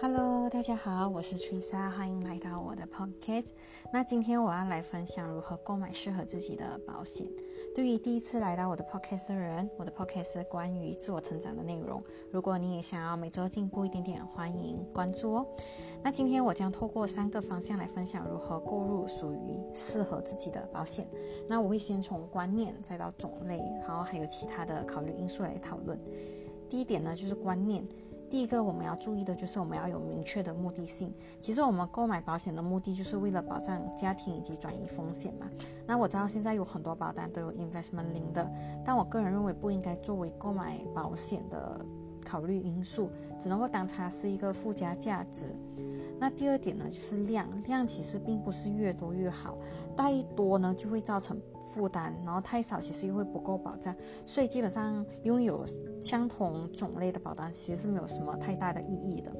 Hello，大家好，我是 Trisa，欢迎来到我的 Podcast。那今天我要来分享如何购买适合自己的保险。对于第一次来到我的 Podcast 的人，我的 Podcast 是关于自我成长的内容。如果你也想要每周进步一点点，欢迎关注哦。那今天我将透过三个方向来分享如何购入属于适合自己的保险。那我会先从观念，再到种类，然后还有其他的考虑因素来讨论。第一点呢，就是观念。第一个我们要注意的就是我们要有明确的目的性。其实我们购买保险的目的就是为了保障家庭以及转移风险嘛。那我知道现在有很多保单都有 investment link 的，但我个人认为不应该作为购买保险的考虑因素，只能够当它是一个附加价值。那第二点呢，就是量，量其实并不是越多越好，太多呢就会造成负担，然后太少其实又会不够保障，所以基本上拥有相同种类的保单其实是没有什么太大的意义的。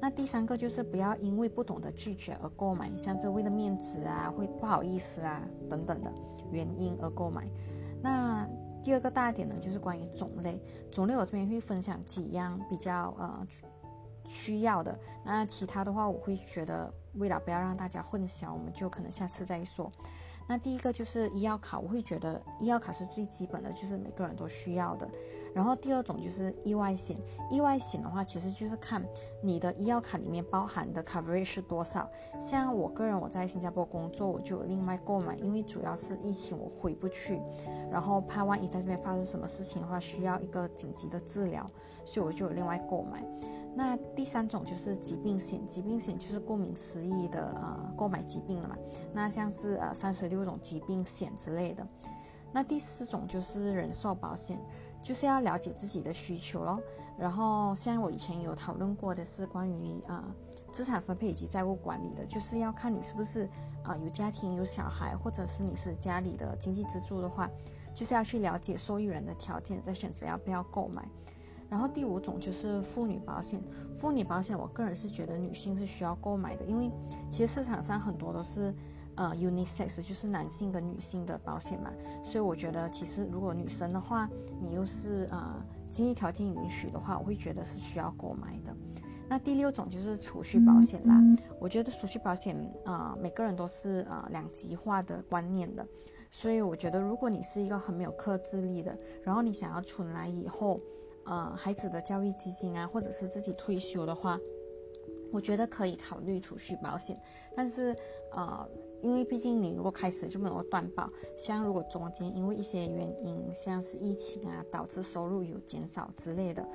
那第三个就是不要因为不懂得拒绝而购买，像这为了面子啊，会不好意思啊等等的原因而购买。那第二个大点呢，就是关于种类，种类我这边会分享几样比较呃。需要的，那其他的话，我会觉得为了不要让大家混淆，我们就可能下次再说。那第一个就是医药卡，我会觉得医药卡是最基本的，就是每个人都需要的。然后第二种就是意外险，意外险的话，其实就是看你的医药卡里面包含的 coverage 是多少。像我个人我在新加坡工作，我就有另外购买，因为主要是疫情我回不去，然后怕万一在这边发生什么事情的话，需要一个紧急的治疗，所以我就有另外购买。那第三种就是疾病险，疾病险就是顾名思义的呃购买疾病了嘛。那像是呃三十六种疾病险之类的。那第四种就是人寿保险，就是要了解自己的需求咯。然后像我以前有讨论过的是关于啊资产分配以及债务管理的，就是要看你是不是啊有家庭有小孩，或者是你是家里的经济支柱的话，就是要去了解受益人的条件，再选择要不要购买。然后第五种就是妇女保险，妇女保险我个人是觉得女性是需要购买的，因为其实市场上很多都是呃 unisex，就是男性跟女性的保险嘛，所以我觉得其实如果女生的话，你又是呃经济条件允许的话，我会觉得是需要购买的。那第六种就是储蓄保险啦，我觉得储蓄保险啊每个人都是呃两极化的观念的，所以我觉得如果你是一个很没有克制力的，然后你想要存来以后。呃，孩子的教育基金啊，或者是自己退休的话，我觉得可以考虑储蓄保险。但是呃，因为毕竟你如果开始就没有断保，像如果中间因为一些原因，像是疫情啊，导致收入有减少之类的，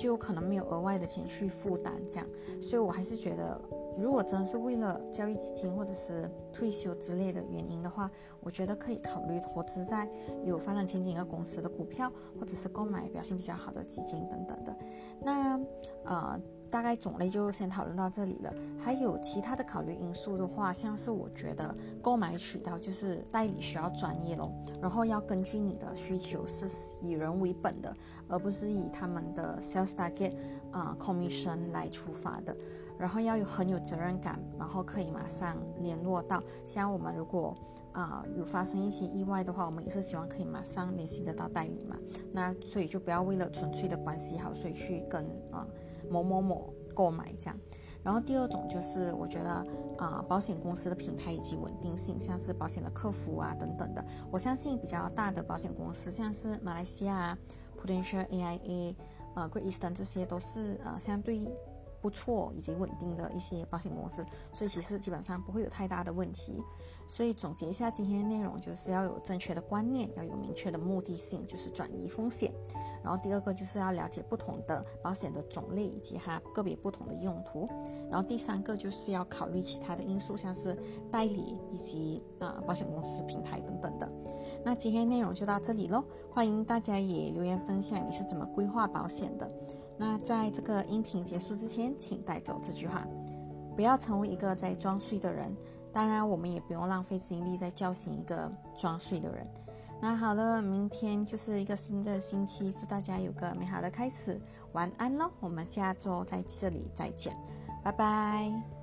就可能没有额外的钱去负担这样。所以我还是觉得。如果真的是为了教育基金或者是退休之类的原因的话，我觉得可以考虑投资在有发展前景的公司的股票，或者是购买表现比较好的基金等等的。那呃，大概种类就先讨论到这里了。还有其他的考虑因素的话，像是我觉得购买渠道就是代理需要专业咯，然后要根据你的需求是以人为本的，而不是以他们的 sales target 啊 commission 来出发的。然后要有很有责任感，然后可以马上联络到。像我们如果啊有发生一些意外的话，我们也是希望可以马上联系得到代理嘛。那所以就不要为了纯粹的关系好，所以去跟啊某某某购买这样。然后第二种就是我觉得啊保险公司的平台以及稳定性，像是保险的客服啊等等的，我相信比较大的保险公司，像是马来西亚 Prudential AIA 呃 Great Eastern 这些都是呃相对。不错以及稳定的一些保险公司，所以其实基本上不会有太大的问题。所以总结一下今天的内容，就是要有正确的观念，要有明确的目的性，就是转移风险。然后第二个就是要了解不同的保险的种类以及它个别不同的用途。然后第三个就是要考虑其他的因素，像是代理以及啊保险公司平台等等的。那今天内容就到这里喽，欢迎大家也留言分享你是怎么规划保险的。那在这个音频结束之前，请带走这句话：不要成为一个在装睡的人。当然，我们也不用浪费精力在叫醒一个装睡的人。那好了，明天就是一个新的星期，祝大家有个美好的开始。晚安喽，我们下周在这里再见，拜拜。